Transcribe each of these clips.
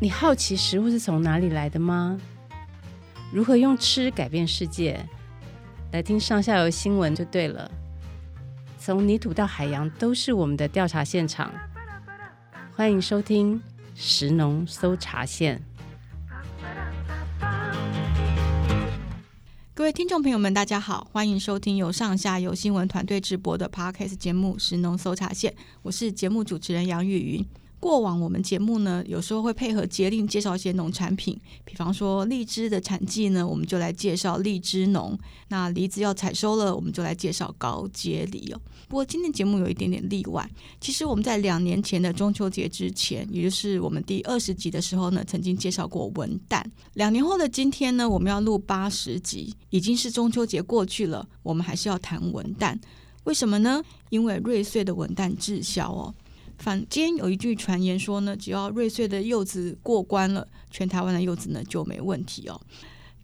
你好奇食物是从哪里来的吗？如何用吃改变世界？来听上下游新闻就对了。从泥土到海洋，都是我们的调查现场。欢迎收听食农搜查线。各位听众朋友们，大家好，欢迎收听由上下游新闻团队直播的 Podcast 节目《食农搜查线》，我是节目主持人杨玉云。过往我们节目呢，有时候会配合节令介绍一些农产品，比方说荔枝的产季呢，我们就来介绍荔枝农；那梨子要采收了，我们就来介绍高阶梨哦。不过今天节目有一点点例外，其实我们在两年前的中秋节之前，也就是我们第二十集的时候呢，曾经介绍过文旦。两年后的今天呢，我们要录八十集，已经是中秋节过去了，我们还是要谈文旦，为什么呢？因为瑞穗的文旦滞销哦。坊间有一句传言说呢，只要瑞穗的柚子过关了，全台湾的柚子呢就没问题哦。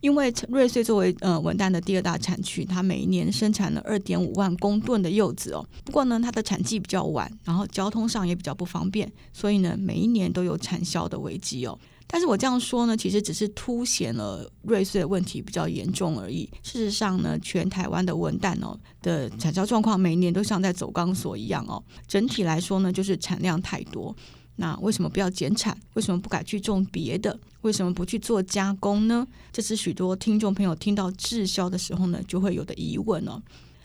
因为瑞穗作为呃文旦的第二大产区，它每一年生产了二点五万公吨的柚子哦。不过呢，它的产季比较晚，然后交通上也比较不方便，所以呢，每一年都有产销的危机哦。但是我这样说呢，其实只是凸显了瑞穗的问题比较严重而已。事实上呢，全台湾的文旦哦的产销状况，每年都像在走钢索一样哦。整体来说呢，就是产量太多。那为什么不要减产？为什么不改去种别的？为什么不去做加工呢？这是许多听众朋友听到滞销的时候呢，就会有的疑问哦。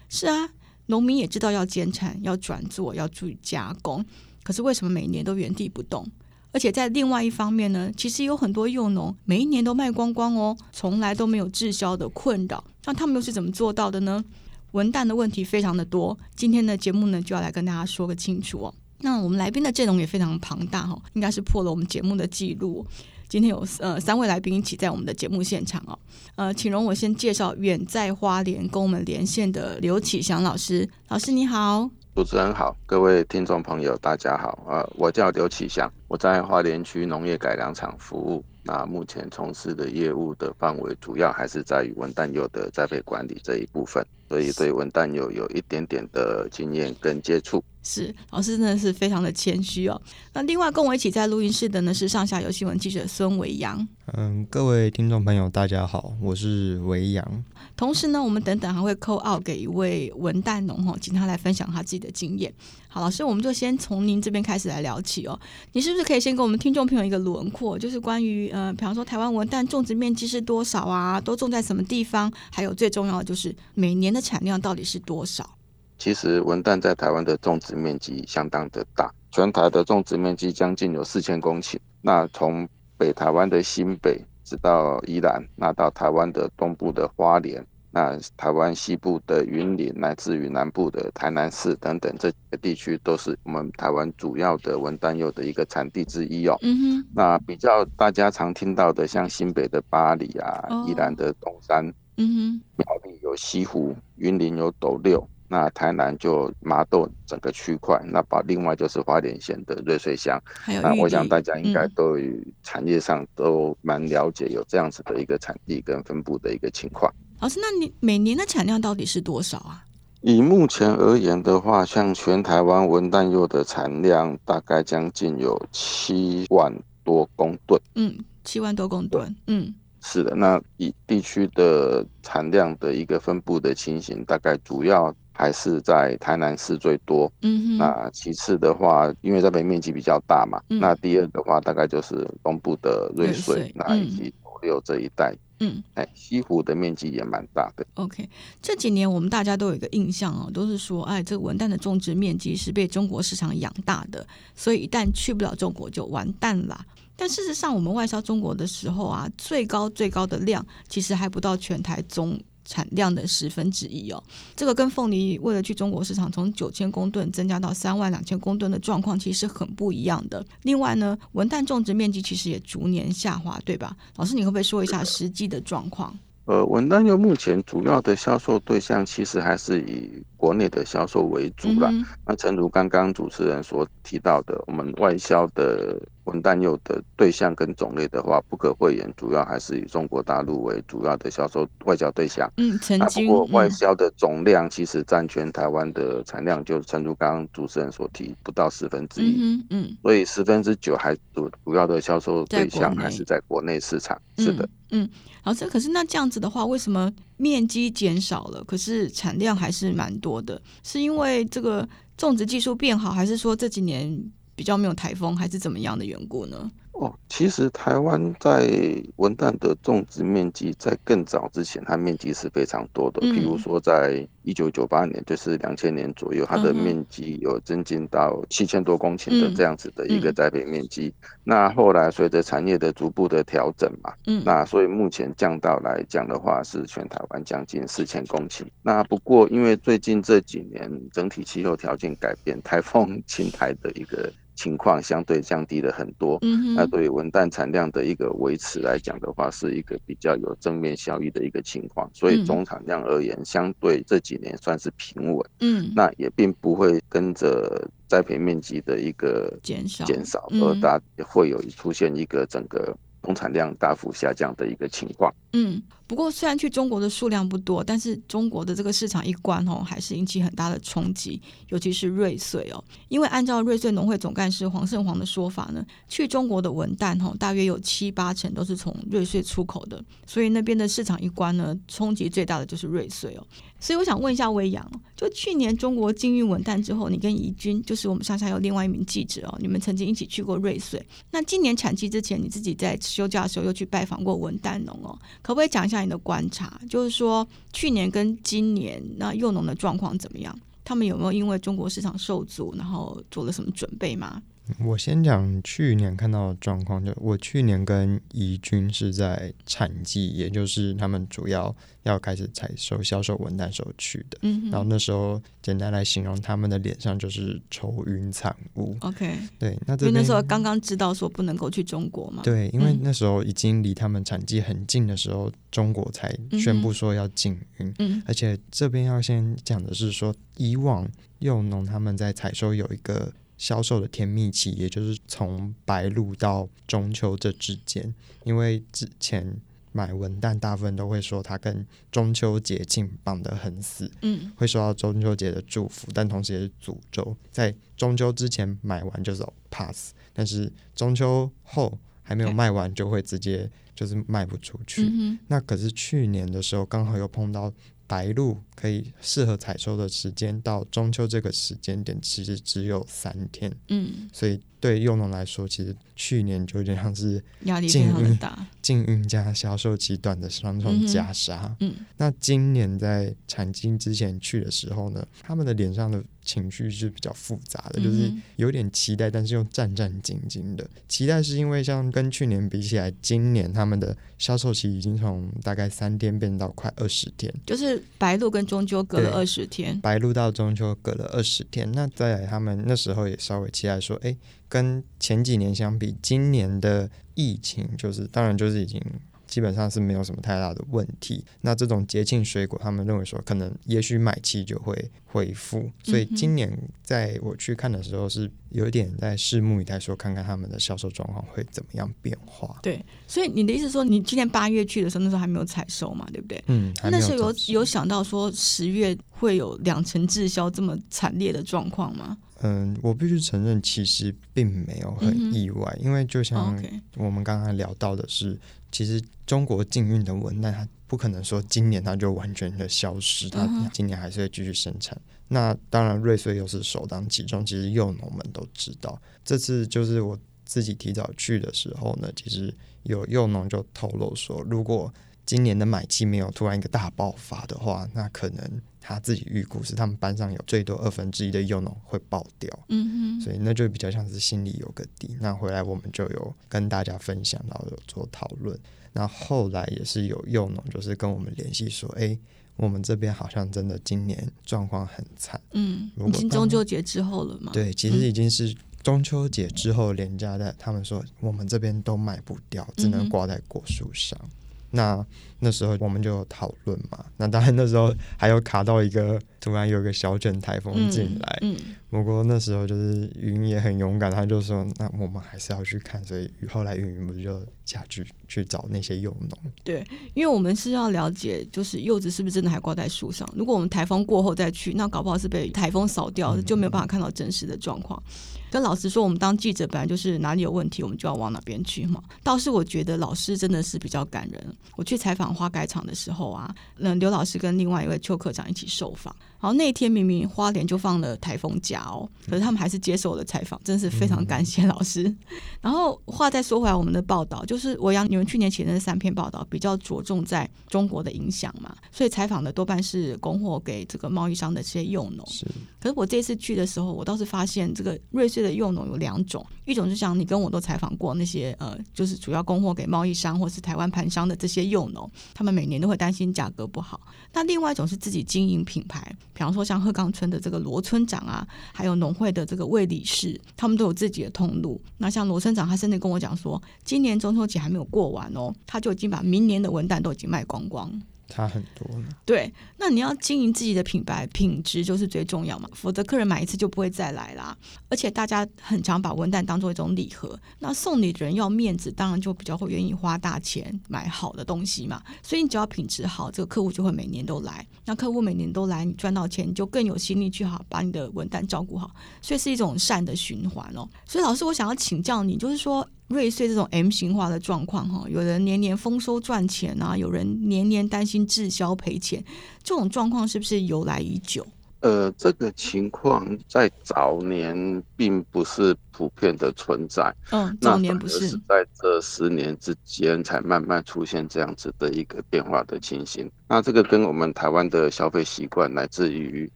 是啊，农民也知道要减产、要转做、要注意加工，可是为什么每年都原地不动？而且在另外一方面呢，其实有很多幼农每一年都卖光光哦，从来都没有滞销的困扰。那他们又是怎么做到的呢？文旦的问题非常的多，今天的节目呢就要来跟大家说个清楚哦。那我们来宾的阵容也非常庞大哈、哦，应该是破了我们节目的记录。今天有呃三位来宾一起在我们的节目现场哦。呃，请容我先介绍远在花莲跟我们连线的刘启祥老师，老师你好。主持人好，各位听众朋友，大家好。呃，我叫刘启祥，我在花莲区农业改良场服务。那目前从事的业务的范围，主要还是在于文旦柚的栽培管理这一部分，所以对文旦柚有一点点的经验跟接触。是，老师真的是非常的谦虚哦。那另外跟我一起在录音室的呢是上下游新闻记者孙维阳。嗯，各位听众朋友，大家好，我是维阳。同时呢，我们等等还会 call out 给一位文旦农哦，请他来分享他自己的经验。好，老师，我们就先从您这边开始来聊起哦。你是不是可以先给我们听众朋友一个轮廓，就是关于呃，比方说台湾文旦种植面积是多少啊？都种在什么地方？还有最重要的就是每年的产量到底是多少？其实文旦在台湾的种植面积相当的大，全台的种植面积将近有四千公顷。那从北台湾的新北直到宜兰，那到台湾的东部的花莲。那台湾西部的云林，乃至于南部的台南市等等这几个地区，都是我们台湾主要的文旦柚的一个产地之一哦。嗯哼。那比较大家常听到的，像新北的巴黎啊，宜兰的东山，嗯哼，苗栗有西湖，云林有斗六，那台南就麻豆整个区块，那把另外就是花莲县的瑞穗乡。那我想大家应该都与产业上都蛮了解，有这样子的一个产地跟分布的一个情况。老师，那你每年的产量到底是多少啊？以目前而言的话，像全台湾文旦柚的产量大概将近有七万多公吨。嗯，七万多公吨。嗯，是的。那以地区的产量的一个分布的情形，大概主要还是在台南市最多。嗯哼。那其次的话，因为这边面积比较大嘛，嗯、那第二的话，大概就是东部的瑞穗，那以及斗六这一带。嗯，哎，西湖的面积也蛮大的。OK，这几年我们大家都有一个印象哦，都是说，哎，这个文旦的种植面积是被中国市场养大的，所以一旦去不了中国就完蛋了。但事实上，我们外销中国的时候啊，最高最高的量其实还不到全台总产量的十分之一哦，这个跟凤梨为了去中国市场从九千公吨增加到三万两千公吨的状况其实很不一样的。另外呢，文旦种植面积其实也逐年下滑，对吧？老师，你会不会说一下实际的状况？呃，文旦柚目前主要的销售对象其实还是以国内的销售为主了。嗯、那诚如刚刚主持人所提到的，我们外销的文旦柚的对象跟种类的话，不可讳言，主要还是以中国大陆为主要的销售外销对象。嗯，曾经。不过外销的总量其实占全台湾的产量，就诚如刚刚主持人所提，不到十分之一。嗯嗯。所以十分之九还主主要的销售对象还是在国内市场。是的。嗯。好，这可是那这样子的话，为什么面积减少了，可是产量还是蛮多的？是因为这个种植技术变好，还是说这几年比较没有台风，还是怎么样的缘故呢？哦，其实台湾在文旦的种植面积在更早之前，它面积是非常多的。比如说，在一九九八年，就是两千年左右，它的面积有增进到七千多公顷的这样子的一个栽培面积。那后来随着产业的逐步的调整嘛，嗯那所以目前降到来讲的话，是全台湾将近四千公顷。那不过因为最近这几年整体气候条件改变，台风 侵台的一个。情况相对降低了很多，那对于文旦产量的一个维持来讲的话，是一个比较有正面效益的一个情况。所以总产量而言，相对这几年算是平稳。嗯，那也并不会跟着栽培面积的一个减少减少，而大会有出现一个整个总产量大幅下降的一个情况。嗯。不过，虽然去中国的数量不多，但是中国的这个市场一关哦，还是引起很大的冲击，尤其是瑞穗哦。因为按照瑞穗农会总干事黄胜煌的说法呢，去中国的文旦哦，大约有七八成都是从瑞穗出口的，所以那边的市场一关呢，冲击最大的就是瑞穗哦。所以我想问一下威扬，就去年中国禁运文旦之后，你跟怡君，就是我们上下有另外一名记者哦，你们曾经一起去过瑞穗。那今年产期之前，你自己在休假的时候又去拜访过文旦农哦，可不可以讲一下？你的观察就是说，去年跟今年那幼农的状况怎么样？他们有没有因为中国市场受阻，然后做了什么准备吗？我先讲去年看到的状况，就我去年跟怡君是在产季，也就是他们主要要开始采收、销售文旦时候去的。嗯，然后那时候简单来形容，他们的脸上就是愁云惨雾。OK，对，那这边因为那时候刚刚知道说不能够去中国嘛。对，因为那时候已经离他们产季很近的时候，中国才宣布说要禁运。嗯，而且这边要先讲的是说，以往幼农他们在采收有一个。销售的甜蜜期，也就是从白露到中秋这之间，因为之前买文旦大部分都会说它跟中秋节庆绑得很死，嗯，会受到中秋节的祝福，但同时也是诅咒，在中秋之前买完就是 pass，但是中秋后还没有卖完就会直接就是卖不出去。嗯、那可是去年的时候刚好又碰到。白露可以适合采收的时间到中秋这个时间点，其实只有三天。嗯，所以对幼农来说，其实去年就有点像是压力非常大，禁运加销售期短的双重夹杀。嗯，那今年在产金之前去的时候呢，他们的脸上的情绪是比较复杂的，就是有点期待，但是又战战兢兢的。期待是因为像跟去年比起来，今年他们的销售期已经从大概三天变到快二十天，就是白露跟中秋隔了二十天，白露到中秋隔了二十天。那再来，他们那时候也稍微期待说，哎，跟前几年相比，今年的疫情就是当然就是已经。基本上是没有什么太大的问题。那这种节庆水果，他们认为说可能也许买气就会恢复。所以今年在我去看的时候，是有一点在拭目以待，说看看他们的销售状况会怎么样变化。对，所以你的意思说，你今年八月去的时候，那时候还没有采收嘛，对不对？嗯。那时候有有想到说十月会有两成滞销这么惨烈的状况吗？嗯，我必须承认，其实并没有很意外，嗯、因为就像我们刚刚聊到的是，其实中国禁运的文旦，它不可能说今年它就完全的消失，它今年还是会继续生产。那当然，瑞穗又是首当其冲，其实幼农们都知道。这次就是我自己提早去的时候呢，其实有幼农就透露说，如果今年的买气没有突然一个大爆发的话，那可能。他自己预估是他们班上有最多二分之一的幼农会爆掉，嗯哼，所以那就比较像是心里有个底。那回来我们就有跟大家分享，然后有做讨论。那后来也是有幼农就是跟我们联系说，哎，我们这边好像真的今年状况很惨，嗯，已经中秋节之后了嘛？对，其实已经是中秋节之后连假的，他们说我们这边都卖不掉，只能挂在果树上。嗯那那时候我们就有讨论嘛，那当然那时候还有卡到一个突然有一个小卷台风进来。嗯，不过那时候就是云也很勇敢，他就说：“那我们还是要去看。”所以后来云云不就下去去找那些幼农？对，因为我们是要了解，就是柚子是不是真的还挂在树上。如果我们台风过后再去，那搞不好是被台风扫掉，嗯、就没有办法看到真实的状况。跟老师说，我们当记者本来就是哪里有问题，我们就要往哪边去嘛。倒是我觉得老师真的是比较感人。我去采访花改场的时候啊，那刘老师跟另外一位邱科长一起受访。然后那天明明花莲就放了台风假哦，可是他们还是接受了采访，真是非常感谢老师。然后话再说回来，我们的报道就是我让你们去年写的那三篇报道比较着重在中国的影响嘛，所以采访的多半是供货给这个贸易商的这些幼农。是。可是我这次去的时候，我倒是发现这个瑞的幼农有两种，一种就像你跟我都采访过那些呃，就是主要供货给贸易商或是台湾盘商的这些幼农，他们每年都会担心价格不好。那另外一种是自己经营品牌，比方说像鹤冈村的这个罗村长啊，还有农会的这个魏理事，他们都有自己的通路。那像罗村长，他甚至跟我讲说，今年中秋节还没有过完哦，他就已经把明年的文旦都已经卖光光。差很多呢。对，那你要经营自己的品牌，品质就是最重要嘛，否则客人买一次就不会再来啦。而且大家很常把文旦当做一种礼盒，那送礼的人要面子，当然就比较会愿意花大钱买好的东西嘛。所以你只要品质好，这个客户就会每年都来。那客户每年都来，你赚到钱，你就更有心力去好把你的文旦照顾好。所以是一种善的循环哦。所以老师，我想要请教你，就是说。瑞穗这种 M 型化的状况，哈，有人年年丰收赚钱啊，有人年年担心滞销赔钱，这种状况是不是由来已久？呃，这个情况在早年并不是普遍的存在，嗯，早年不是，是在这十年之间才慢慢出现这样子的一个变化的情形。那这个跟我们台湾的消费习惯来自于。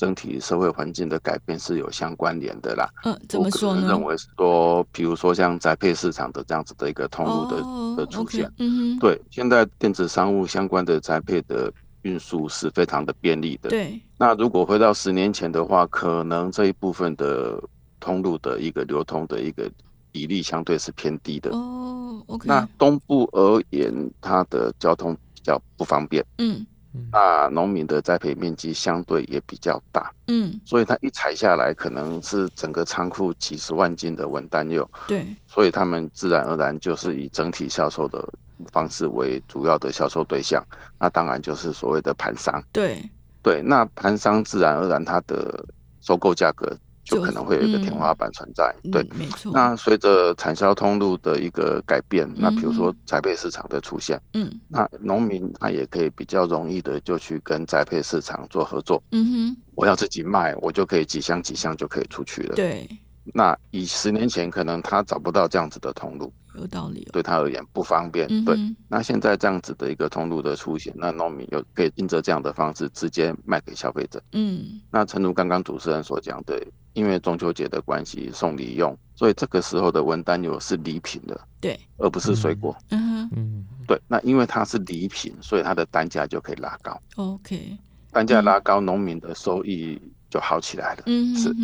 整体社会环境的改变是有相关联的啦。嗯，怎么说呢？认为说，比如说像宅配市场的这样子的一个通路的、哦、的出现，嗯哼，对，现在电子商务相关的宅配的运输是非常的便利的。对，那如果回到十年前的话，可能这一部分的通路的一个流通的一个比例相对是偏低的。哦，OK。那东部而言，它的交通比较不方便。嗯。那农民的栽培面积相对也比较大，嗯，所以他一采下来，可能是整个仓库几十万斤的文旦柚，对，所以他们自然而然就是以整体销售的方式为主要的销售对象，那当然就是所谓的盘商，对，对，那盘商自然而然它的收购价格。就可能会有一个天花板存在，嗯、对，没错。那随着产销通路的一个改变，嗯、那比如说宅配市场的出现，嗯，那农民他也可以比较容易的就去跟宅配市场做合作，嗯哼，我要自己卖，我就可以几箱几箱就可以出去了，对。那以十年前可能他找不到这样子的通路，有道理，对他而言不方便。嗯、对，那现在这样子的一个通路的出现，那农民又可以因着这样的方式直接卖给消费者。嗯，那诚如刚刚主持人所讲的，因为中秋节的关系送礼用，所以这个时候的文旦柚是礼品的，对，而不是水果。嗯嗯，对，那因为它是礼品，所以它的单价就可以拉高。OK，单价拉高，农、嗯、民的收益就好起来了。嗯，是。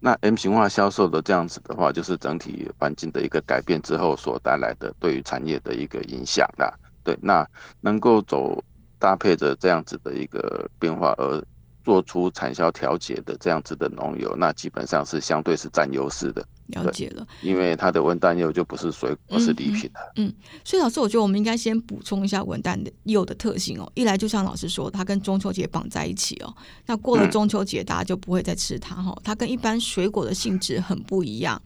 那 M 型化销售的这样子的话，就是整体环境的一个改变之后所带来的对于产业的一个影响啦。对，那能够走搭配着这样子的一个变化而。做出产销调节的这样子的农友，那基本上是相对是占优势的。了解了，因为它的文旦柚就不是水果，而是礼品的。嗯，所以老师，我觉得我们应该先补充一下文旦的柚的特性哦。一来就像老师说，它跟中秋节绑在一起哦。那过了中秋节，大家就不会再吃它哈。它跟一般水果的性质很不一样。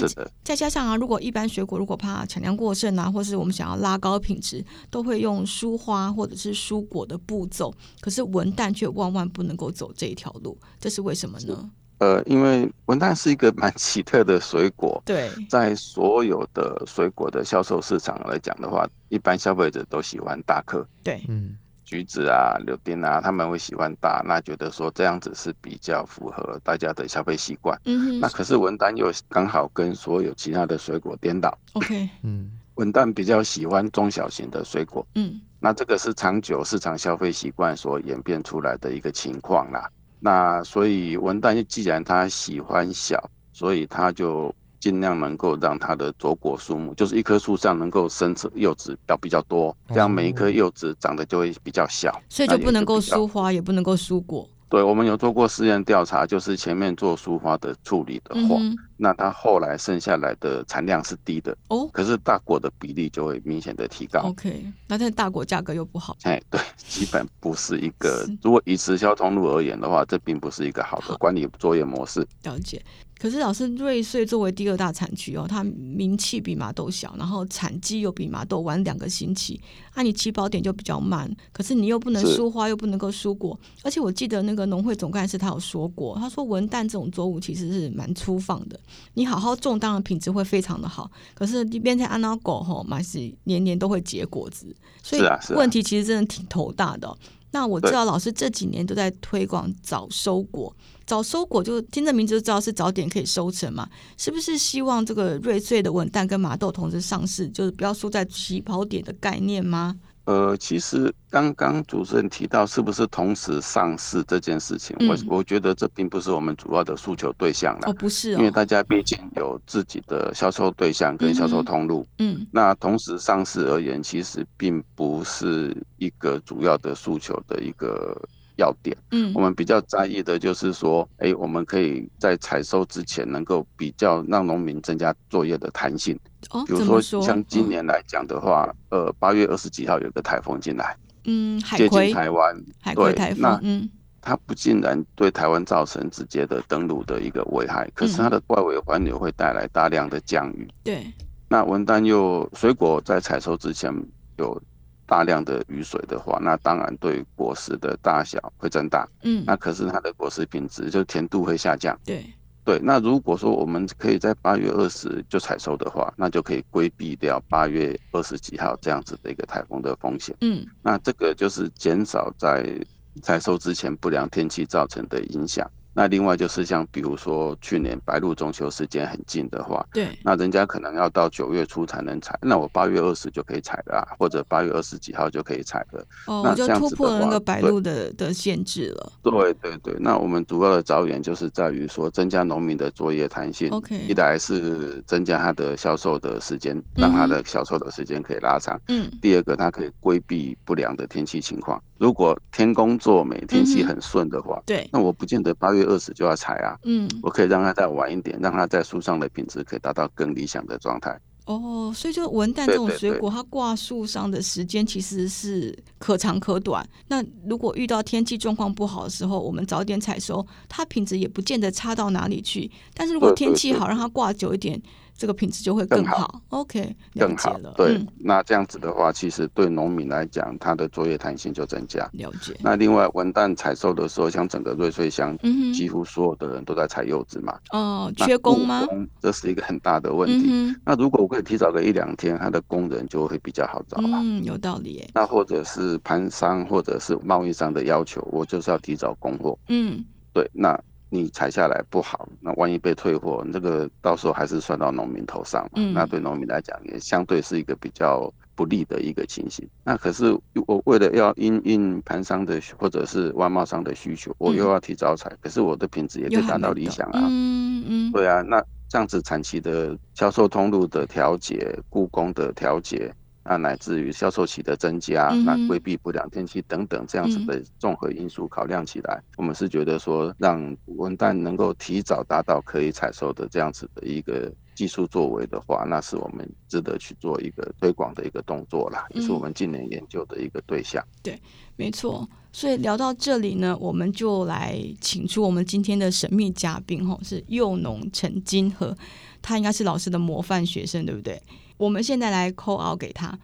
是的，再加上啊，如果一般水果如果怕产量过剩啊，或是我们想要拉高品质，都会用疏花或者是疏果的步骤。可是文旦却万万不能够走这一条路，这是为什么呢？呃，因为文旦是一个蛮奇特的水果。对，在所有的水果的销售市场来讲的话，一般消费者都喜欢大颗。对，嗯。橘子啊、柳丁啊，他们会喜欢大，那觉得说这样子是比较符合大家的消费习惯。嗯哼。那可是文旦又刚好跟所有其他的水果颠倒。OK。嗯。文旦比较喜欢中小型的水果。嗯。那这个是长久市场消费习惯所演变出来的一个情况啦。那所以文旦既然他喜欢小，所以他就。尽量能够让它的着果树木，就是一棵树上能够生出柚子要比较多，这样每一颗柚子长得就会比较小，所以就不能够疏花，也不能够疏果。对，我们有做过实验调查，就是前面做疏花的处理的话，嗯、那它后来剩下来的产量是低的哦，可是大果的比例就会明显的提高。OK，那这大果价格又不好。哎，对，基本不是一个，如果以直销通路而言的话，这并不是一个好的管理作业模式。了解。可是老师，瑞穗作为第二大产区哦，它名气比麻豆小，然后产季又比麻豆晚两个星期，啊，你起跑点就比较慢。可是你又不能疏花，又不能够疏果，而且我记得那个农会总干事他有说过，他说文旦这种作物其实是蛮粗放的，你好好种，当然品质会非常的好。可是你变成安娜果吼，嘛是年年都会结果子，所以问题其实真的挺头大的。那我知道老师这几年都在推广早收果。早收果就听这名字就知道是早点可以收成嘛，是不是希望这个瑞穗的稳蛋跟麻豆同时上市，就是不要输在起跑点的概念吗？呃，其实刚刚主持人提到是不是同时上市这件事情，嗯、我我觉得这并不是我们主要的诉求对象了。哦，不是、哦，因为大家毕竟有自己的销售对象跟销售通路。嗯，嗯，那同时上市而言，其实并不是一个主要的诉求的一个。要点，嗯，我们比较在意的就是说，哎、欸，我们可以在采收之前能够比较让农民增加作业的弹性。哦，比如说像今年来讲的话，嗯、呃，八月二十几号有个台风进来，嗯，接近台湾，海葵台风，那嗯，它不竟然对台湾造成直接的登陆的一个危害，可是它的外围环流会带来大量的降雨。对，那文旦又水果在采收之前有。大量的雨水的话，那当然对果实的大小会增大。嗯，那可是它的果实品质就甜度会下降。对对，那如果说我们可以在八月二十就采收的话，那就可以规避掉八月二十几号这样子的一个台风的风险。嗯，那这个就是减少在采收之前不良天气造成的影响。那另外就是像比如说去年白露中秋时间很近的话，对，那人家可能要到九月初才能采，那我八月二十就可以采了，啊，或者八月二十几号就可以采了。哦，那就突破了那个白露的的限制了。对对对，那我们主要的着眼就是在于说增加农民的作业弹性。OK，一来是增加它的销售的时间，让它的销售的时间可以拉长。嗯。第二个，它可以规避不良的天气情况。如果天公作美，天气很顺的话，嗯，对，那我不见得八月二十就要采啊，嗯，我可以让它再晚一点，让它在树上的品质可以达到更理想的状态。哦，所以就文旦这种水果，它挂树上的时间其实是可长可短。那如果遇到天气状况不好的时候，我们早点采收，它品质也不见得差到哪里去。但是如果天气好，让它挂久一点。这个品质就会更好，更好，OK，更好了。对，嗯、那这样子的话，其实对农民来讲，它的作业弹性就增加。了解。那另外，文旦采收的时候，像整个瑞穗乡，几乎所有的人都在采柚子嘛。哦，缺工吗？这是一个很大的问题。嗯、那如果我可以提早个一两天，它的工人就会比较好找。嗯，有道理耶。那或者是盘商或者是贸易商的要求，我就是要提早供货。嗯，对，那。你采下来不好，那万一被退货，这个到时候还是算到农民头上嘛。嗯、那对农民来讲，也相对是一个比较不利的一个情形。那可是我为了要因应盘商的或者是外贸商的需求，我又要提早采，嗯、可是我的品质也可以达到理想啊。嗯嗯。对啊，那这样子产期的销售通路的调节、雇工的调节。啊，乃至于销售期的增加，那规避不良天气等等这样子的综合因素考量起来，嗯、我们是觉得说，让文旦能够提早达到可以采收的这样子的一个技术作为的话，那是我们值得去做一个推广的一个动作啦，也是我们近年研究的一个对象。嗯、对，没错。所以聊到这里呢，我们就来请出我们今天的神秘嘉宾，吼，是幼农陈金和，他应该是老师的模范学生，对不对？我们现在来 call out 给他。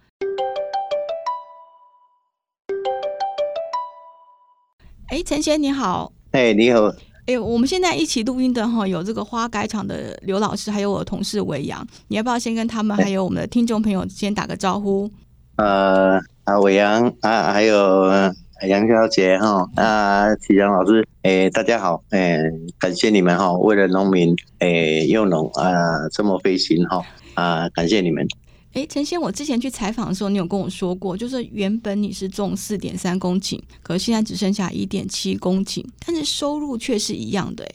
哎，陈贤你好。哎，你好。哎，我们现在一起录音的哈，有这个花改场的刘老师，还有我的同事维扬。你要不要先跟他们还有我们的听众朋友先打个招呼？呃，啊，伟扬啊，还有杨小姐哈，啊，启阳老师，哎，大家好，哎，感谢你们哈，为了农民，哎，又农啊，这么费心哈。啊，感谢你们。哎，陈先，我之前去采访的时候，你有跟我说过，就是原本你是种四点三公顷，可是现在只剩下一点七公顷，但是收入却是一样的，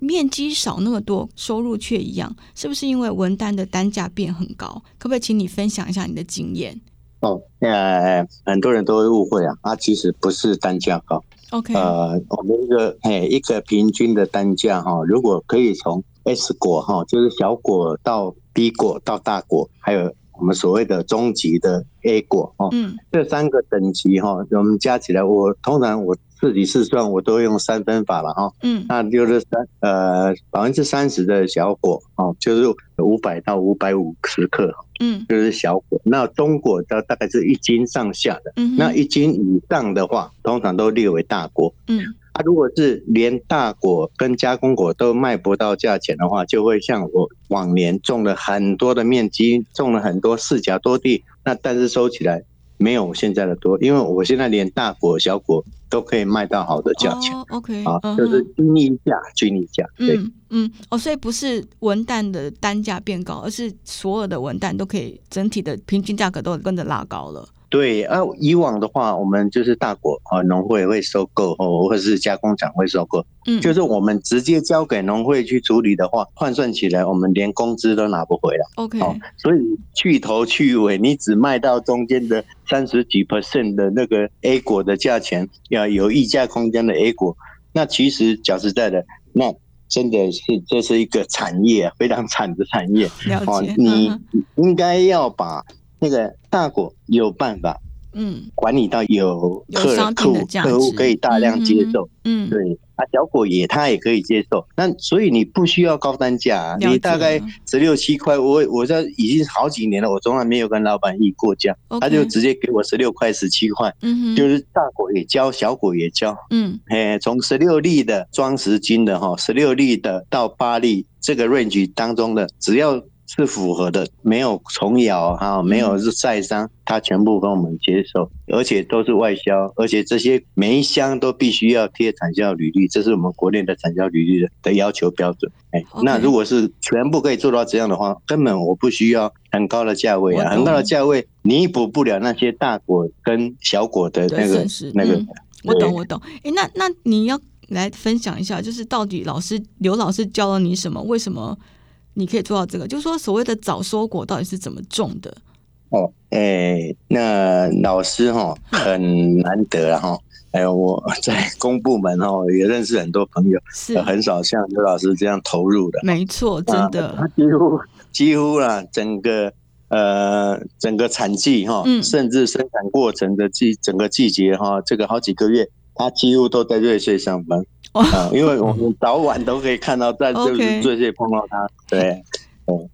面积少那么多，收入却一样，是不是因为文旦的单价变很高？可不可以请你分享一下你的经验？哦，呃，很多人都会误会啊，啊，其实不是单价高，OK，呃，我们一个哎一个平均的单价哈，如果可以从 S 果哈，就是小果到 B 果到大果，还有我们所谓的中级的 A 果哦，嗯，这三个等级哈，我们加起来，我通常我。自己试算，我都用三分法了哈。嗯，那就是三呃百分之三十的小果哦，就是五百到五百五十克。嗯，就是小果。那中果的大概是一斤上下的。嗯，那一斤以上的话，通常都列为大果。嗯，啊，如果是连大果跟加工果都卖不到价钱的话，就会像我往年种了很多的面积，种了很多四甲多地，那但是收起来。没有我现在的多，因为我现在连大果、小果都可以卖到好的价钱。Oh, OK，啊，就是均一价，均一价。对，嗯嗯，哦，所以不是文旦的单价变高，而是所有的文旦都可以整体的平均价格都跟着拉高了。对，啊，以往的话，我们就是大果啊，农会会收购，或或者是加工厂会收购。嗯，就是我们直接交给农会去处理的话，换算起来，我们连工资都拿不回来。OK，所以去头去尾，你只卖到中间的三十几 percent 的那个 A 果的价钱，要有溢价空间的 A 果，那其实讲实在的，那真的是这是一个产业，非常惨的产业。了解，你应该要把。那个大果有办法，嗯，管理到有客人客户客户可以大量接受，嗯，对，啊，小果也他也可以接受，那所以你不需要高单价，你大概十六七块，我我这已经好几年了，我从来没有跟老板议过价，他就直接给我十六块十七块，嗯，就是大果也交，小果也交，嗯，哎，从十六粒的装十斤的哈，十六粒的到八粒这个 range 当中的，只要。是符合的，没有虫咬哈，没有是晒伤，它全部跟我们接受，而且都是外销，而且这些每一箱都必须要贴产销履历，这是我们国内的产销履历的的要求标准。哎，那如果是全部可以做到这样的话，根本我不需要很高的价位啊，很高的价位弥补不了那些大果跟小果的那个那个。我懂，我懂。哎，那那你要来分享一下，就是到底老师刘老师教了你什么？为什么？你可以做到这个，就是说所谓的早收果到底是怎么种的？哦，哎、欸，那老师哈很难得哈，还有我 在公部门哈也认识很多朋友，是很少像刘老师这样投入的。没错，真的，他几乎几乎啦，整个呃整个产季哈，甚至生产过程的季整个季节哈，这个好几个月，他几乎都在瑞穗上班。啊，因为我们早晚都可以看到，在就是最近碰到他。对，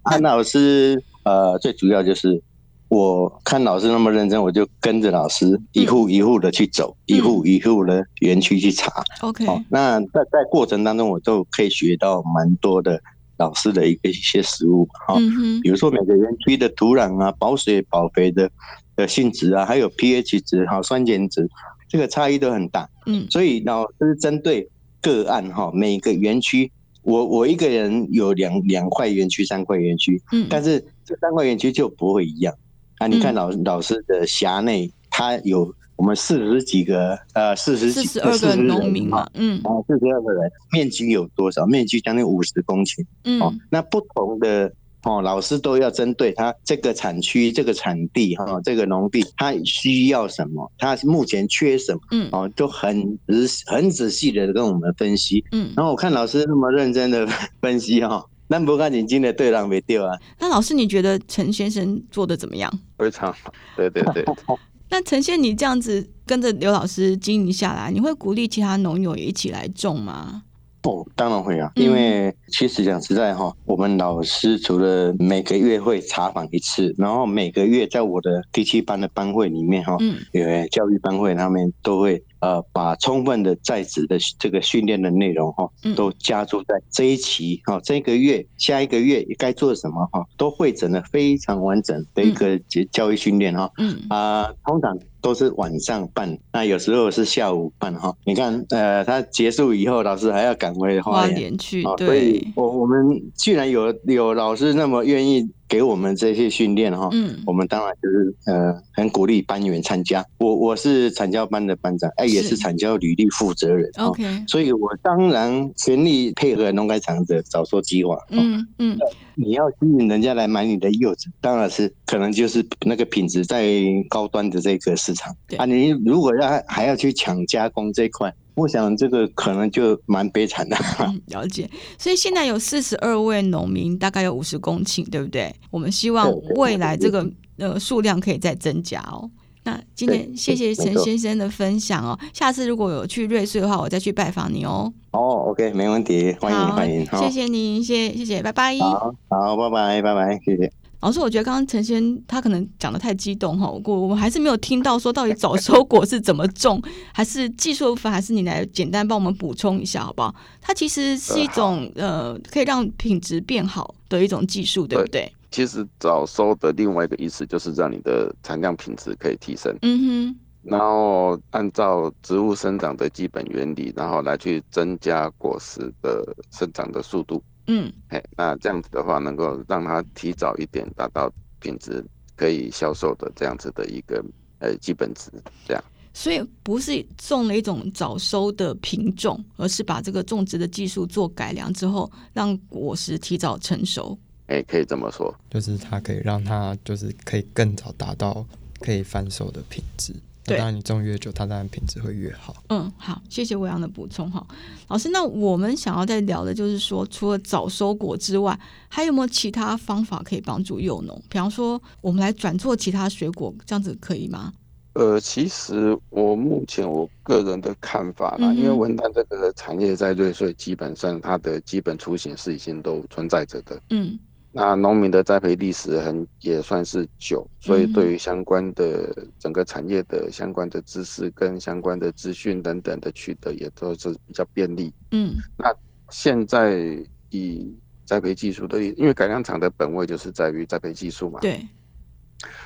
安老师，呃，最主要就是我看老师那么认真，我就跟着老师一户一户的去走，一户一户的园区去查。OK，那在在过程当中，我都可以学到蛮多的老师的一个一些实物。哈，比如说每个园区的土壤啊，保水保肥的的性质啊，还有 pH 值、哈酸碱值，这个差异都很大。嗯，所以老师针对。个案哈，每个园区，我我一个人有两两块园区、三块园区，嗯，但是这三块园区就不会一样啊。你看老老师的辖内，他有我们四十几个呃，四十几四十二个农民嘛，嗯，啊，四十二个人，面积有多少？面积将近五十公顷，嗯，哦，那不同的。哦，老师都要针对他这个产区、这个产地哈，这个农地，他需要什么？他目前缺什么？嗯，哦，都很仔很仔细的跟我们分析。嗯，然后我看老师那么认真的分析哈，那不看眼睛的对狼没掉啊。那老师你觉得陈先生做的怎么样？非常好，对对对。那陈先你这样子跟着刘老师经营下来，你会鼓励其他农友也一起来种吗？哦，当然会啊，因为其实讲实在哈，我们老师除了每个月会查访一次，然后每个月在我的第七班的班会里面哈，嗯，因为教育班会他们都会呃把充分的在职的这个训练的内容哈，都加注在这一期哈，这个月下一个月该做什么哈，都会整的非常完整的一个教育训练哈，嗯啊，通常。都是晚上办，那有时候是下午办哈。你看，呃，他结束以后，老师还要赶回花莲去，对。所以我我们既然有有老师那么愿意给我们这些训练哈，嗯，我们当然就是呃很鼓励班员参加。我我是产教班的班长，哎，也是产教履历负责人，OK。所以我当然全力配合农改场的早收计划，嗯嗯。你要吸引人家来买你的柚子，当然是可能就是那个品质在高端的这个市场啊。你如果要还要去抢加工这块，我想这个可能就蛮悲惨的。嗯，了解。所以现在有四十二位农民，大概有五十公顷，对不对？我们希望未来这个呃数量可以再增加哦。那今天谢谢陈先生的分享哦。下次如果有去瑞士的话，我再去拜访你哦。哦，OK，没问题，欢迎欢迎。谢谢您，谢谢谢谢，拜拜。好，好，拜拜拜拜，谢谢。老师，我觉得刚刚陈先他可能讲的太激动哈，我我们还是没有听到说到底早收果是怎么种，还是技术部分，还是你来简单帮我们补充一下好不好？它其实是一种呃，呃，可以让品质变好的一种技术，对不对？其实早收的另外一个意思就是让你的产量品质可以提升。嗯哼，然后按照植物生长的基本原理，然后来去增加果实的生长的速度。嗯，嘿，那这样子的话，能够让它提早一点达到品质可以销售的这样子的一个呃基本值，这样。所以不是种了一种早收的品种，而是把这个种植的技术做改良之后，让果实提早成熟。哎，可以这么说，就是它可以让它就是可以更早达到可以翻售的品质。对，当然你种越久，它当然品质会越好。嗯，好，谢谢伟阳的补充哈，老师。那我们想要再聊的就是说，除了早收果之外，还有没有其他方法可以帮助幼农？比方说，我们来转做其他水果，这样子可以吗？呃，其实我目前我个人的看法啦，嗯、因为文旦这个产业在瑞穗基本上它的基本雏形是已经都存在着的。嗯。那农民的栽培历史很也算是久，所以对于相关的整个产业的相关的知识跟相关的资讯等等的取得也都是比较便利。嗯，那现在以栽培技术的，因为改良场的本位就是在于栽培技术嘛。对。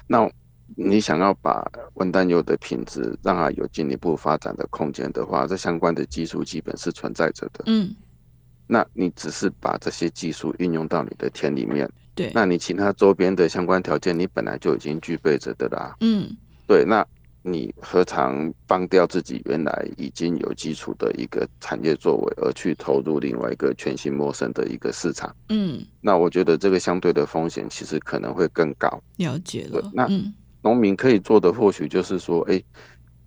那你想要把文旦柚的品质让它有进一步发展的空间的话，这相关的技术基本是存在着的。嗯。那你只是把这些技术运用到你的田里面，对，那你其他周边的相关条件，你本来就已经具备着的啦。嗯，对，那你何尝放掉自己原来已经有基础的一个产业作为，而去投入另外一个全新陌生的一个市场？嗯，那我觉得这个相对的风险其实可能会更高。了解了。那农民可以做的或许就是说，哎、欸，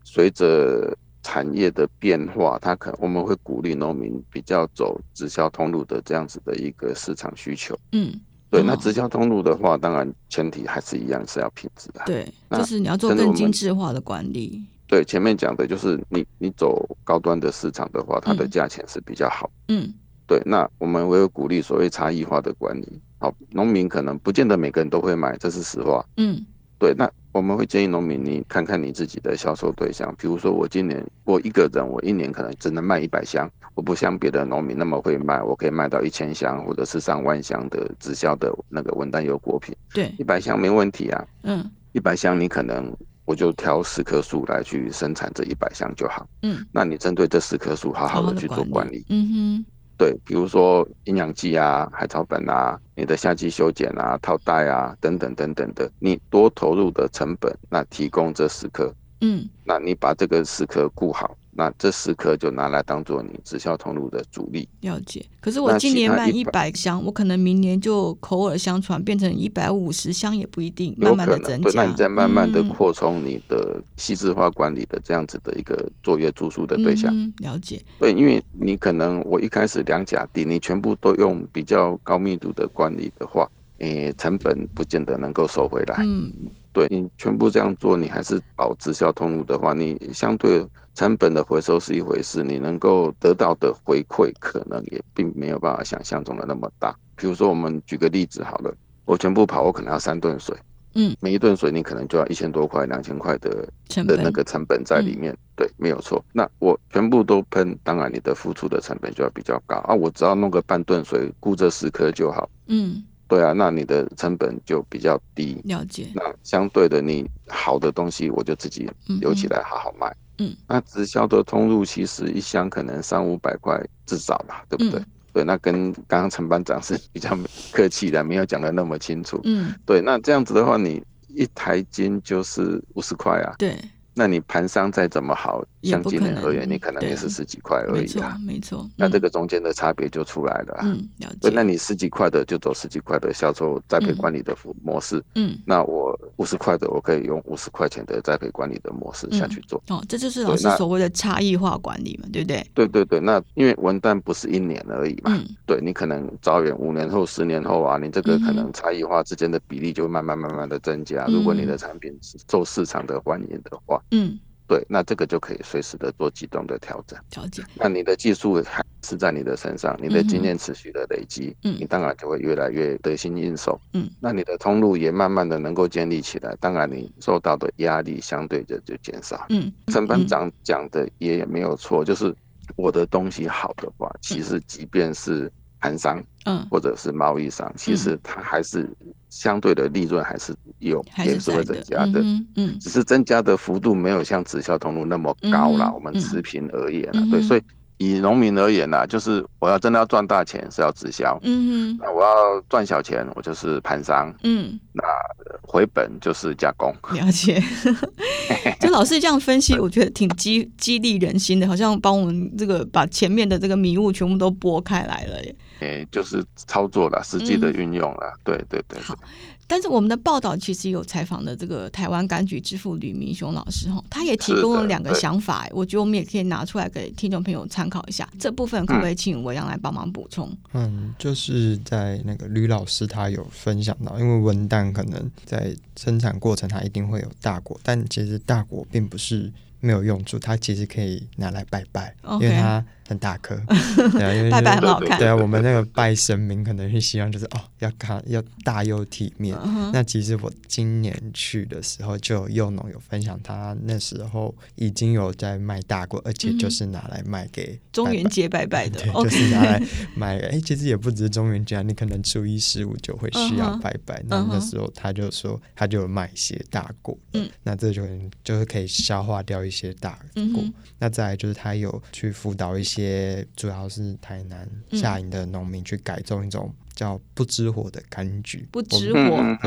随着产业的变化，它可能我们会鼓励农民比较走直销通路的这样子的一个市场需求。嗯，对。那直销通路的话，当然前提还是一样是要品质的。对，就是你要做更精致化的管理。对，前面讲的就是你你走高端的市场的话，它的价钱是比较好。嗯，对。那我们会有鼓励所谓差异化的管理。好，农民可能不见得每个人都会买，这是实话。嗯。对，那我们会建议农民，你看看你自己的销售对象，比如说我今年我一个人，我一年可能只能卖一百箱，我不像别的农民那么会卖，我可以卖到一千箱或者是上万箱的直销的那个文旦油果品。对，一百箱没问题啊。嗯，一百箱你可能我就挑十棵树来去生产这一百箱就好。嗯，那你针对这十棵树好好的去做管理。嗯哼。对，比如说营养剂啊、海草粉啊、你的夏季修剪啊、套袋啊等等等等的，你多投入的成本，那提供这十颗，嗯，那你把这个十颗顾好。那这十颗就拿来当做你直销通路的主力。了解。可是我今年卖一百箱，我可能明年就口耳相传变成一百五十箱也不一定，慢慢的增加。对，那你再慢慢的扩充你的细致化管理的这样子的一个作业住宿的对象。嗯，了解。对，因为你可能我一开始两甲地，你全部都用比较高密度的管理的话，诶，成本不见得能够收回来。嗯。对，你全部这样做，你还是保直销通路的话，你相对成本的回收是一回事，你能够得到的回馈可能也并没有办法想象中的那么大。比如说，我们举个例子好了，我全部跑，我可能要三吨水，嗯，每一吨水你可能就要一千多块、两千块的的那个成本在里面。嗯、对，没有错。那我全部都喷，当然你的付出的成本就要比较高啊。我只要弄个半吨水，顾这十颗就好。嗯。对啊，那你的成本就比较低。了解。那相对的，你好的东西我就自己留起来好好卖。嗯。那直销的通路其实一箱可能三五百块至少吧，对不对？嗯、对，那跟刚刚陈班长是比较客气的，没有讲的那么清楚。嗯。对，那这样子的话，你一台金就是五十块啊。对。那你盘商再怎么好，像今年而言，你可能也是十几块而已啊。没错，没错。那这个中间的差别就出来了。嗯，了解。那你十几块的就走十几块的销售栽培管理的模式。嗯。那我五十块的，我可以用五十块钱的栽培管理的模式下去做。哦，这就是老师所谓的差异化管理嘛，对不对？对对对。那因为文旦不是一年而已嘛。嗯。对，你可能招远五年后、十年后啊，你这个可能差异化之间的比例就会慢慢慢慢的增加。如果你的产品受市场的欢迎的话。嗯。对，那这个就可以随时的做机动的调整。调整。那你的技术还是在你的身上，你的经验持续的累积，嗯，你当然就会越来越得心应手，嗯，那你的通路也慢慢的能够建立起来，当然你受到的压力相对的就减少，嗯。陈班长讲的也没有错，就是我的东西好的话，其实即便是盘商，嗯，或者是贸易上，其实它还是。相对的利润还是有，也是会增加的，嗯，嗯，只是增加的幅度没有像直销通路那么高啦。嗯、我们持平而言啦，嗯、对，所以以农民而言呢，就是我要真的要赚大钱是要直销，嗯，那我要赚小钱我就是盘商，嗯，那回本就是加工。了解，就老师这样分析，我觉得挺激激励人心的，好像帮我们这个把前面的这个迷雾全部都拨开来了耶。欸、就是操作了，实际的运用了，嗯、对对对。好，但是我们的报道其实有采访的这个台湾柑橘之父吕明雄老师哈，他也提供了两个想法，我觉得我们也可以拿出来给听众朋友参考一下。这部分可不可以请文扬来帮忙补充？嗯，就是在那个吕老师他有分享到，因为文旦可能在生产过程它一定会有大果，但其实大果并不是没有用处，它其实可以拿来拜拜.因为它。很大颗，对啊，因为、就是、拜拜很好看。对啊，我们那个拜神明可能是希望就是哦，要看要大又体面。Uh. 那其实我今年去的时候，就有柚农有分享，他那时候已经有在卖大果，而且就是拿来卖给中元节拜拜的，对，就是拿来卖。哎、欸，其实也不只是中元节啊，你可能初一十五就会需要拜拜。Uh. 那那时候他就说，他就有卖一些大果，嗯、uh，huh. 那这就就是可以消化掉一些大果。Uh. 那再来就是他有去辅导一些。些主要是台南下营的农民去改种一种叫不知火的柑橘，不知火，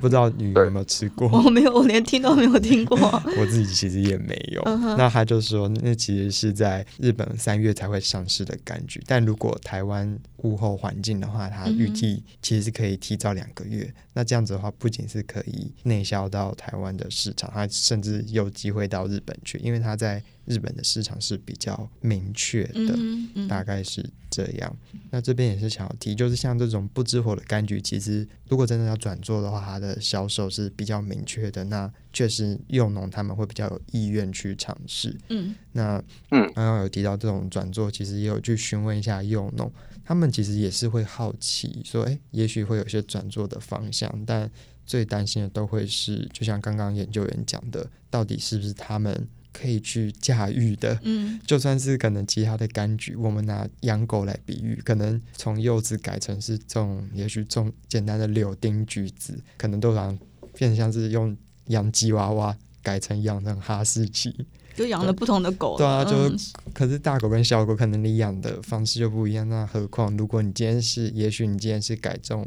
不知道你有没有吃过？我没有，我连听都没有听过。我自己其实也没有。那他就说，那其实是在日本三月才会上市的柑橘，但如果台湾物候环境的话，它预计其实是可以提早两个月。那这样子的话，不仅是可以内销到台湾的市场，它甚至有机会到日本去，因为它在。日本的市场是比较明确的，嗯嗯、大概是这样。那这边也是想要提，就是像这种不知火的柑橘，其实如果真的要转做的话，它的销售是比较明确的。那确实幼农他们会比较有意愿去尝试。嗯，那嗯刚刚有提到这种转做，其实也有去询问一下幼农，他们其实也是会好奇说，哎，也许会有些转做的方向，但最担心的都会是，就像刚刚研究员讲的，到底是不是他们。可以去驾驭的，嗯，就算是可能其他的柑橘，我们拿养狗来比喻，可能从柚子改成是种，也许种简单的柳丁橘子，可能都让变像是用养吉娃娃改成养成哈士奇，就养了不同的狗。对啊，就、嗯、可是大狗跟小狗可能你养的方式就不一样，那何况如果你今天是，也许你今天是改种，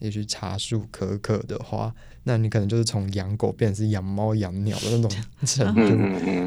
也许茶树可可的话。那你可能就是从养狗变成是养猫养鸟的那种 程度，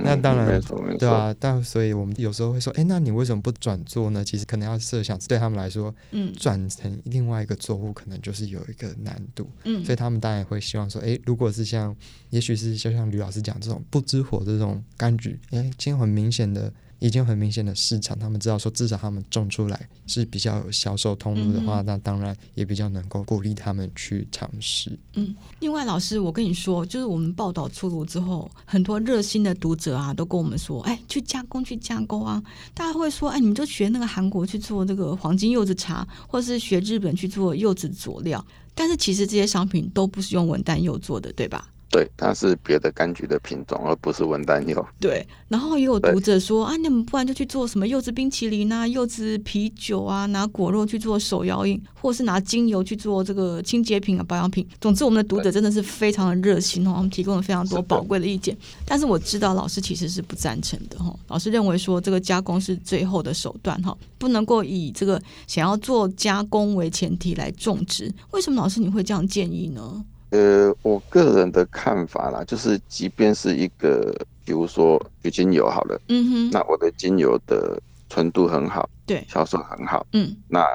那当然对啊，但所以我们有时候会说，哎、欸，那你为什么不转做呢？其实可能要设想，对他们来说，嗯，转成另外一个作物可能就是有一个难度，嗯，所以他们当然会希望说，哎、欸，如果是像，也许是就像吕老师讲这种不知火这种柑橘，哎、欸，今天很明显的。已经很明显的市场，他们知道说，至少他们种出来是比较有销售通路的话，嗯、那当然也比较能够鼓励他们去尝试。嗯，另外老师，我跟你说，就是我们报道出炉之后，很多热心的读者啊，都跟我们说，哎，去加工，去加工啊！大家会说，哎，你们就学那个韩国去做这个黄金柚子茶，或是学日本去做柚子佐料，但是其实这些商品都不是用文旦柚做的，对吧？对，它是别的柑橘的品种，而不是文旦柚。对，然后也有读者说对啊，你们不然就去做什么柚子冰淇淋啊、柚子啤酒啊，拿果肉去做手摇饮，或是拿精油去做这个清洁品啊、保养品。总之，我们的读者真的是非常的热心哦，我们提供了非常多宝贵的意见。的但是我知道老师其实是不赞成的哈，老师认为说这个加工是最后的手段哈，不能够以这个想要做加工为前提来种植。为什么老师你会这样建议呢？呃，我个人的看法啦，就是即便是一个，比如说有精油好了，嗯哼，那我的精油的纯度很好，对，销售很好，嗯，那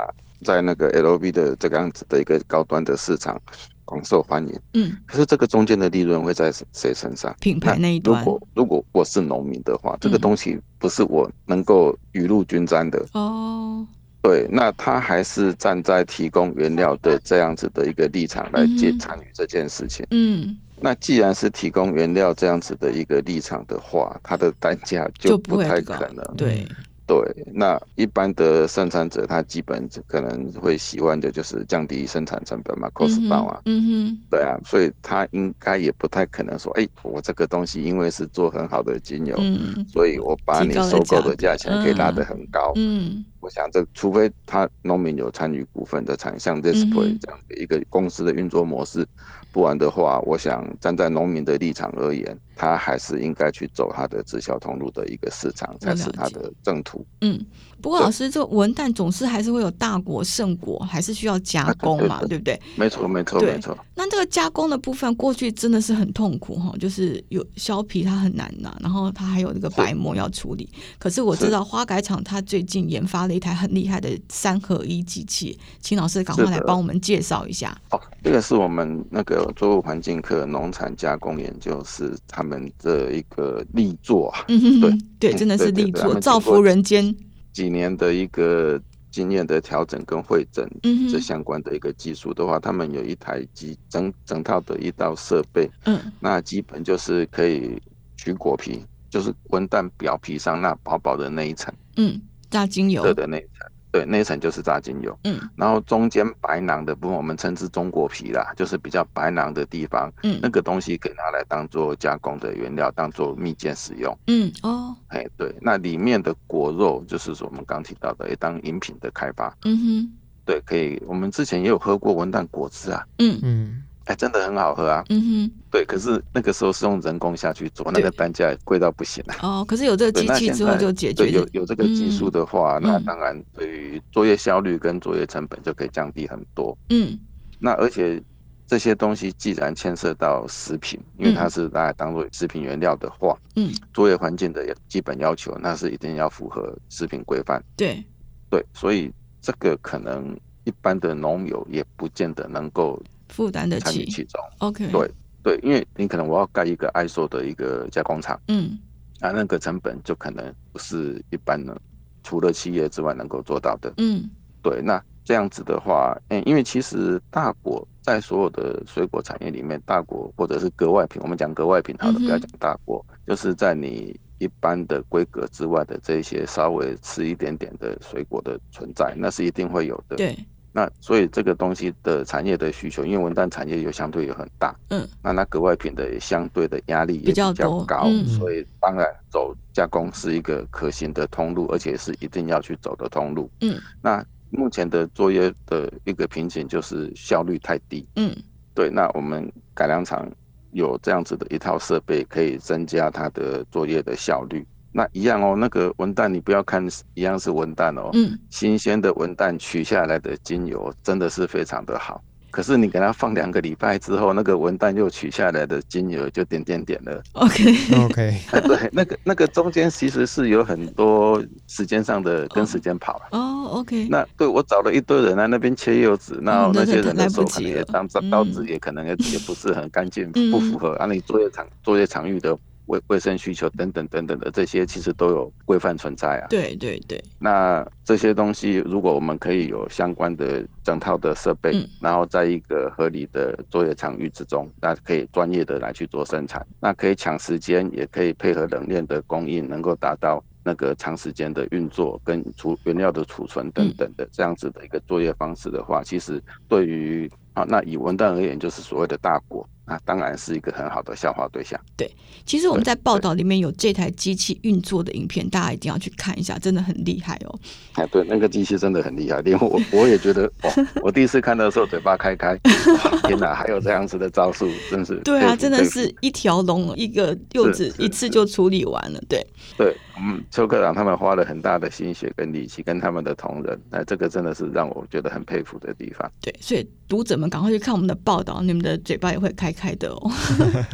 在那个 LV 的这个样子的一个高端的市场广受欢迎，嗯，可是这个中间的利润会在谁身上？品牌那一端。如果如果我是农民的话，这个东西不是我能够雨露均沾的哦。对，那他还是站在提供原料的这样子的一个立场来接参与这件事情。嗯，那既然是提供原料这样子的一个立场的话，它的单价就不太可能。对。对，那一般的生产者他基本可能会喜欢的就是降低生产成本嘛，cost down 啊，嗯哼，对啊，所以他应该也不太可能说，哎，我这个东西因为是做很好的精油，嗯，所以我把你收购的价钱可以拉得很高，嗯，我想这除非他农民有参与股份的产，像 Display 这样的一个公司的运作模式。不然的话，我想站在农民的立场而言，他还是应该去走他的直销通路的一个市场，才是他的正途。嗯，不过老师，这文旦总是还是会有大果、圣果，还是需要加工嘛，啊、对，不对？没错，没错，没错。那这个加工的部分，过去真的是很痛苦哈，就是有削皮它很难呐，然后它还有那个白膜要处理。可是我知道花改厂它最近研发了一台很厉害的三合一机器，请老师赶快来帮我们介绍一下。哦，这个是我们那个。作物环境科农产加工研究室他们的一个力作啊，嗯哼哼，对对，真的是力作，造福人间。几年的一个经验的调整跟会诊，这相关的一个技术的话，他们有一台机整整套的一道设备，嗯，那基本就是可以取果皮，就是文旦表皮上那薄薄的那一层，嗯，榨精油的那一层。对，那一层就是榨精油，嗯，然后中间白囊的部分，我们称之中果皮啦，就是比较白囊的地方，嗯，那个东西可以拿来当做加工的原料，当做蜜饯使用，嗯，哦，哎，对，那里面的果肉就是说我们刚提到的，也当饮品的开发，嗯哼，对，可以，我们之前也有喝过文旦果汁啊，嗯。嗯。哎，真的很好喝啊！嗯哼，对，可是那个时候是用人工下去做，那个单价贵到不行啊。哦，可是有这个机器之后就解决。对，有有这个技术的话，嗯、那当然对于作业效率跟作业成本就可以降低很多。嗯，那而且这些东西既然牵涉到食品，因为它是拿来当做食品原料的话，嗯，作业环境的基本要求，那是一定要符合食品规范。对，对，所以这个可能一般的农友也不见得能够。负担得起。其中，OK，对对，因为你可能我要盖一个 ISO 的一个加工厂，嗯，啊，那个成本就可能不是一般的，除了企业之外能够做到的，嗯，对，那这样子的话，嗯，因为其实大果在所有的水果产业里面，大果或者是格外品，我们讲格外品好了，不要讲大果，嗯、就是在你一般的规格之外的这些稍微吃一点点的水果的存在，那是一定会有的，对。那所以这个东西的产业的需求，因为文旦产业又相对也很大，嗯，那那格外品的也相对的压力也比较高，嗯、所以当然走加工是一个可行的通路，而且是一定要去走的通路。嗯，那目前的作业的一个瓶颈就是效率太低。嗯，对，那我们改良厂有这样子的一套设备，可以增加它的作业的效率。那一样哦，那个文旦你不要看一样是文旦哦，嗯，新鲜的文旦取下来的精油真的是非常的好。可是你给它放两个礼拜之后，那个文旦又取下来的精油就点点点了。OK OK，对，那个那个中间其实是有很多时间上的跟时间跑了。哦、oh, OK，那对我找了一堆人在那边切柚子，那、嗯、那些人的手可能也当刀子也可能也也不是很干净，嗯、不符合啊你作业场作业场域的。卫卫生需求等等等等的这些，其实都有规范存在啊。对对对。那这些东西，如果我们可以有相关的整套的设备，嗯、然后在一个合理的作业场域之中，那可以专业的来去做生产，那可以抢时间，也可以配合冷链的供应，能够达到那个长时间的运作跟储原料的储存等等的这样子的一个作业方式的话，嗯、其实对于啊，那以文旦而言，就是所谓的大果。那当然是一个很好的笑话对象。对，其实我们在报道里面有这台机器运作的影片，大家一定要去看一下，真的很厉害哦。哎，对，那个机器真的很厉害，连我我也觉得，哦，我第一次看到的时候嘴巴开开，天哪，还有这样子的招数，真是。对啊，真的是一条龙，一个柚子一次就处理完了。对。对，嗯，邱科长他们花了很大的心血跟力气，跟他们的同仁，那这个真的是让我觉得很佩服的地方。对，所以读者们赶快去看我们的报道，你们的嘴巴也会开开的哦。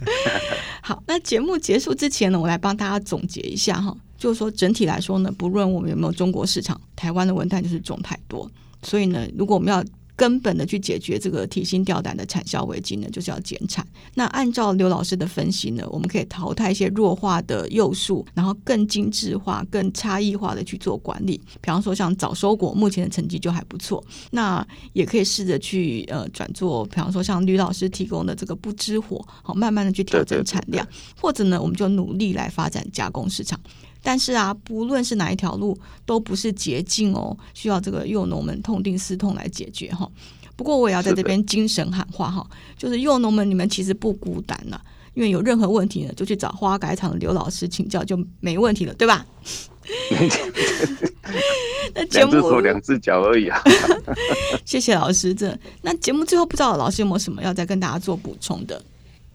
好，那节目结束之前呢，我来帮大家总结一下哈，就是说整体来说呢，不论我们有没有中国市场，台湾的文旦就是种太多，所以呢，如果我们要根本的去解决这个提心吊胆的产销危机呢，就是要减产。那按照刘老师的分析呢，我们可以淘汰一些弱化的幼树，然后更精致化、更差异化的去做管理。比方说像早收果，目前的成绩就还不错。那也可以试着去呃转做，比方说像吕老师提供的这个不知火，好慢慢的去调整产量，或者呢，我们就努力来发展加工市场。但是啊，不论是哪一条路，都不是捷径哦，需要这个幼农们痛定思痛来解决哈。不过我也要在这边精神喊话哈，就是幼农们，你们其实不孤单呐，因为有任何问题呢，就去找花改场的刘老师请教就没问题了，对吧？那节目两只手两只脚而已啊。谢谢老师，这那节目最后不知道老师有没有什么要再跟大家做补充的？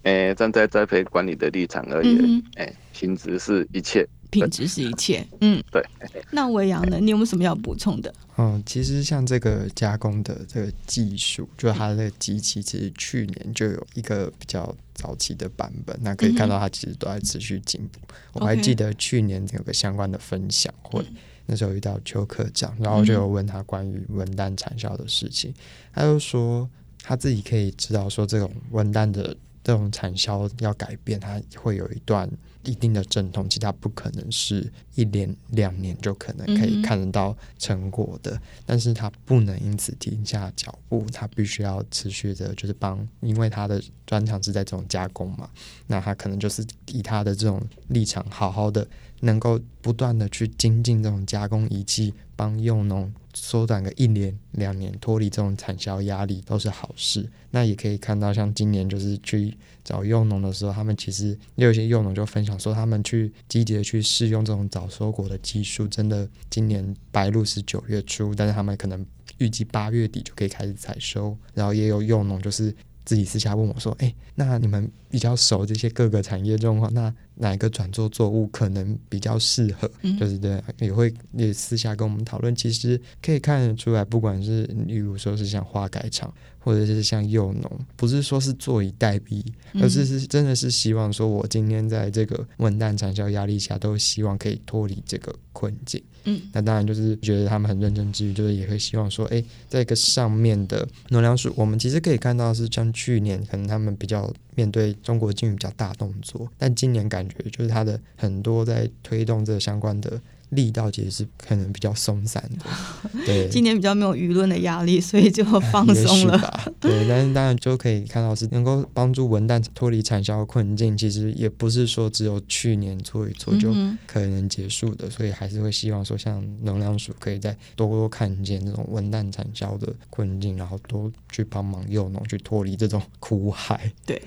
诶，站在栽培管理的立场而言，诶、嗯，品质是一切。品质是一切，嗯，对。那维扬呢？你有没有什么要补充的？嗯，其实像这个加工的这个技术，就它的机器，其实去年就有一个比较早期的版本，那可以看到它其实都在持续进步。嗯、我还记得去年有个相关的分享会，嗯、那时候遇到邱科长，然后就有问他关于文旦产销的事情，他就说他自己可以知道说这种文旦的这种产销要改变，它会有一段。一定的阵痛，其实它不可能是一年两年就可能可以看得到成果的，但是它不能因此停下脚步，它必须要持续的，就是帮，因为它的专长是在这种加工嘛，那它可能就是以它的这种立场，好好的能够不断的去精进这种加工仪器，帮幼农缩短个一年两年，脱离这种产销压力都是好事。那也可以看到，像今年就是去找幼农的时候，他们其实也有一些幼农就分享说，他们去积极的去试用这种早收果的技术，真的今年白露是九月初，但是他们可能预计八月底就可以开始采收。然后也有幼农就是自己私下问我说：“哎，那你们比较熟这些各个产业状况，那哪一个转作作物可能比较适合？”嗯、就是对，也会也私下跟我们讨论。其实可以看得出来，不管是例如说是像花改场。或者是像幼农，不是说是坐以待毙，而是是真的是希望说，我今天在这个文旦产销压力下，都希望可以脱离这个困境。嗯，那当然就是觉得他们很认真之余，就是也会希望说，哎，在一个上面的农粮署，我们其实可以看到是像去年可能他们比较面对中国境遇比较大动作，但今年感觉就是它的很多在推动这相关的。力道其实是可能比较松散的，对，今年比较没有舆论的压力，所以就放松了。对，但是当然就可以看到是能够帮助文旦脱离产销困境，其实也不是说只有去年做一做就可能结束的，嗯、所以还是会希望说，像能量署可以再多多看见这种文旦产销的困境，然后多去帮忙幼农去脱离这种苦海。对，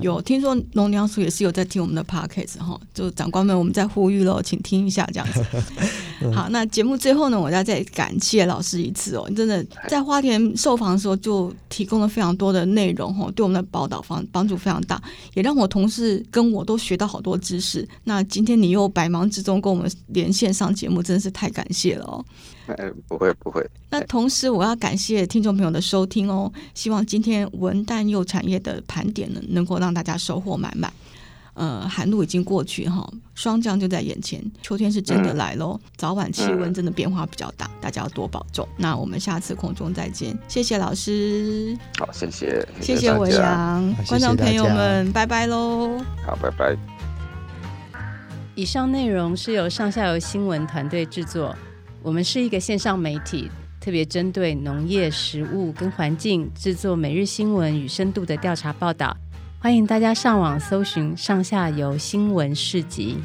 有听说农粮署也是有在听我们的 podcast 哈，就长官们我们在呼吁喽，请听一下这样子。好，那节目最后呢，我要再感谢老师一次哦，真的在花田受访的时候就提供了非常多的内容哦，对我们的报道方帮助非常大，也让我同事跟我都学到好多知识。那今天你又百忙之中跟我们连线上节目，真的是太感谢了哦。哎，不会不会。那同时我要感谢听众朋友的收听哦，希望今天文旦柚产业的盘点呢，能够让大家收获满满。呃，寒露已经过去哈，霜降就在眼前，秋天是真的来喽。嗯、早晚气温真的变化比较大，大家要多保重。那我们下次空中再见，谢谢老师。好，谢谢，谢谢维扬，观众朋友们，拜拜喽。好，拜拜。以上内容是由上下游新闻团队制作，我们是一个线上媒体，特别针对农业、食物跟环境制作每日新闻与深度的调查报道。欢迎大家上网搜寻上下游新闻市集。